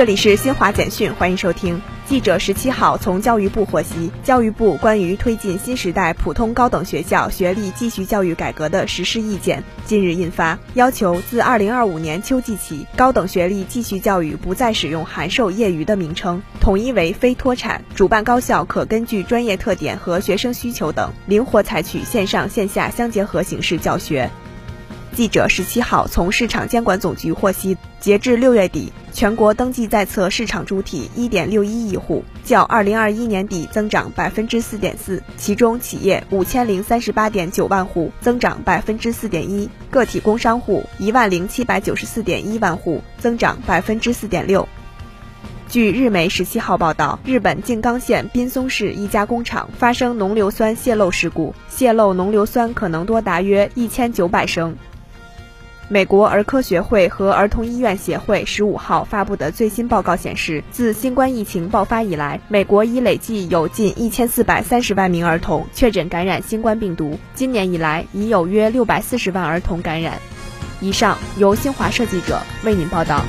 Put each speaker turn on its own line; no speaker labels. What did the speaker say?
这里是新华简讯，欢迎收听。记者十七号从教育部获悉，教育部关于推进新时代普通高等学校学历继续教育改革的实施意见近日印发，要求自二零二五年秋季起，高等学历继续教育不再使用函授业余的名称，统一为非脱产。主办高校可根据专业特点和学生需求等，灵活采取线上线下相结合形式教学。记者十七号从市场监管总局获悉，截至六月底，全国登记在册市场主体一点六一亿户，较二零二一年底增长百分之四点四。其中，企业五千零三十八点九万户，增长百分之四点一；个体工商户一万零七百九十四点一万户，增长百分之四点六。据日媒十七号报道，日本静冈县滨松市一家工厂发生浓硫酸泄漏事故，泄漏浓硫酸可能多达约一千九百升。美国儿科学会和儿童医院协会十五号发布的最新报告显示，自新冠疫情爆发以来，美国已累计有近一千四百三十万名儿童确诊感染新冠病毒。今年以来，已有约六百四十万儿童感染。以上由新华社记者为您报道。